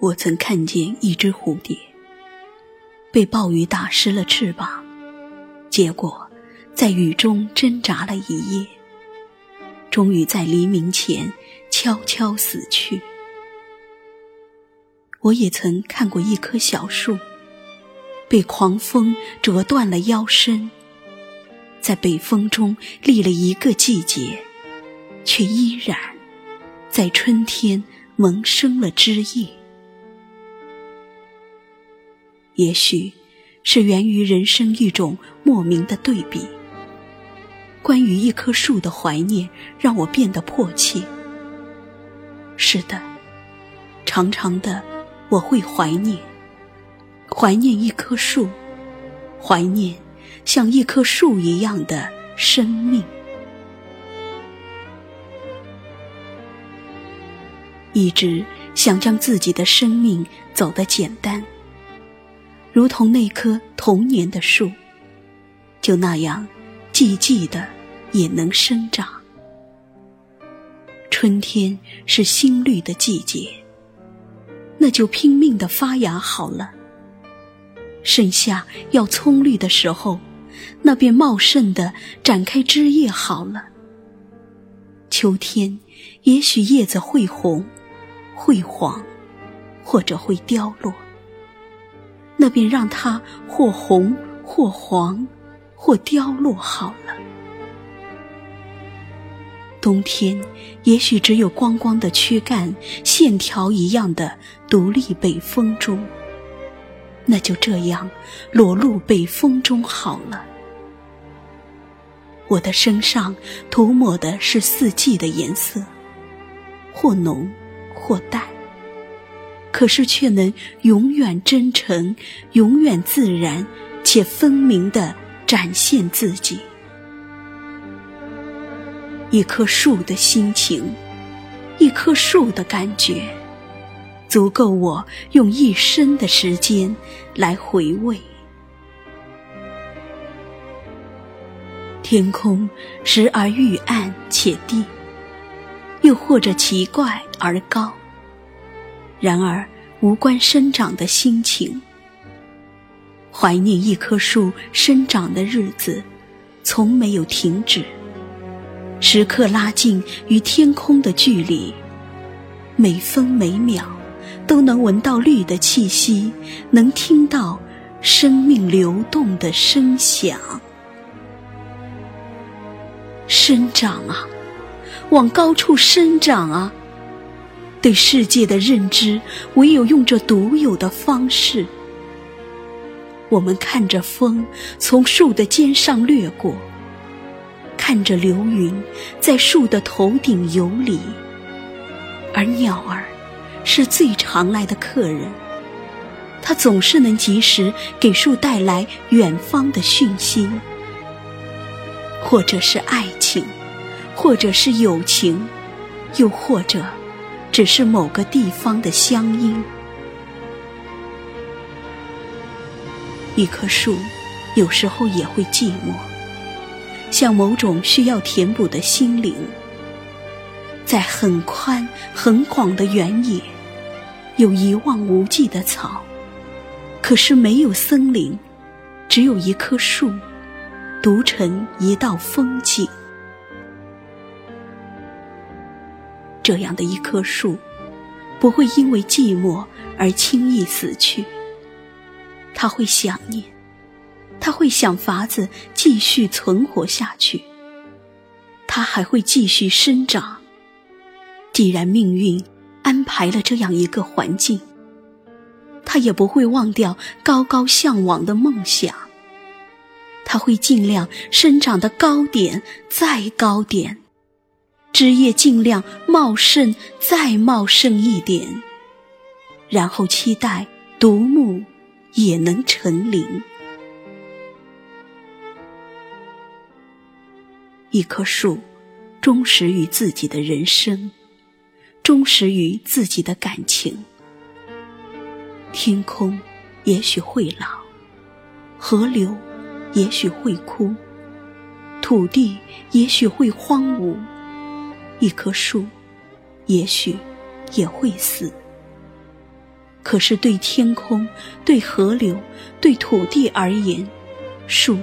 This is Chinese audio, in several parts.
我曾看见一只蝴蝶被暴雨打湿了翅膀，结果在雨中挣扎了一夜，终于在黎明前悄悄死去。我也曾看过一棵小树被狂风折断了腰身，在北风中立了一个季节，却依然在春天萌生了枝叶。也许，是源于人生一种莫名的对比。关于一棵树的怀念，让我变得迫切。是的，长长的，我会怀念，怀念一棵树，怀念像一棵树一样的生命。一直想将自己的生命走得简单。如同那棵童年的树，就那样寂寂的也能生长。春天是新绿的季节，那就拼命的发芽好了。盛夏要葱绿的时候，那便茂盛的展开枝叶好了。秋天也许叶子会红，会黄，或者会凋落。那便让它或红或黄，或凋落好了。冬天也许只有光光的躯干，线条一样的独立北风中。那就这样裸露北风中好了。我的身上涂抹的是四季的颜色，或浓或淡。可是却能永远真诚、永远自然且分明的展现自己。一棵树的心情，一棵树的感觉，足够我用一生的时间来回味。天空时而愈暗且低，又或者奇怪而高。然而，无关生长的心情。怀念一棵树生长的日子，从没有停止。时刻拉近与天空的距离，每分每秒都能闻到绿的气息，能听到生命流动的声响。生长啊，往高处生长啊！对世界的认知，唯有用这独有的方式。我们看着风从树的尖上掠过，看着流云在树的头顶游离，而鸟儿是最常来的客人，它总是能及时给树带来远方的讯息，或者是爱情，或者是友情，又或者。只是某个地方的乡音。一棵树有时候也会寂寞，像某种需要填补的心灵。在很宽很广的原野，有一望无际的草，可是没有森林，只有一棵树，独成一道风景。这样的一棵树，不会因为寂寞而轻易死去。他会想念，他会想法子继续存活下去。他还会继续生长。既然命运安排了这样一个环境，他也不会忘掉高高向往的梦想。他会尽量生长的高点，再高点。枝叶尽量茂盛，再茂盛一点，然后期待独木也能成林。一棵树，忠实于自己的人生，忠实于自己的感情。天空也许会老，河流也许会枯，土地也许会荒芜。一棵树，也许也会死。可是对天空、对河流、对土地而言，树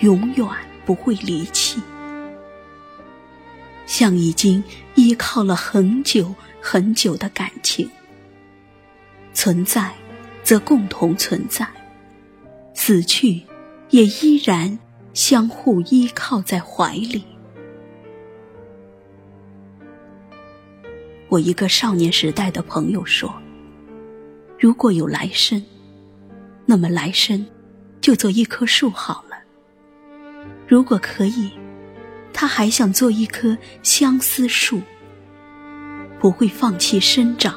永远不会离弃。像已经依靠了很久很久的感情，存在则共同存在，死去也依然相互依靠在怀里。我一个少年时代的朋友说：“如果有来生，那么来生就做一棵树好了。如果可以。”他还想做一棵相思树，不会放弃生长，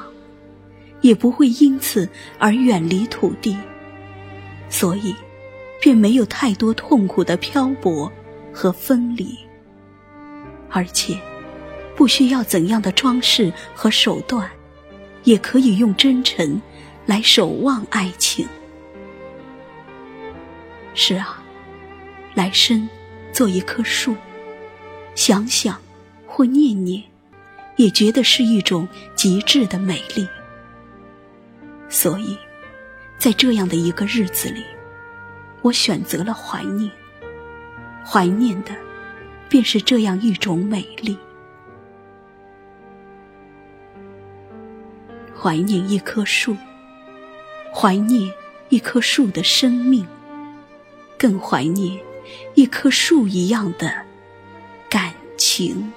也不会因此而远离土地，所以便没有太多痛苦的漂泊和分离，而且不需要怎样的装饰和手段，也可以用真诚来守望爱情。是啊，来生做一棵树。想想，或念念，也觉得是一种极致的美丽。所以，在这样的一个日子里，我选择了怀念。怀念的，便是这样一种美丽。怀念一棵树，怀念一棵树的生命，更怀念一棵树一样的。感情。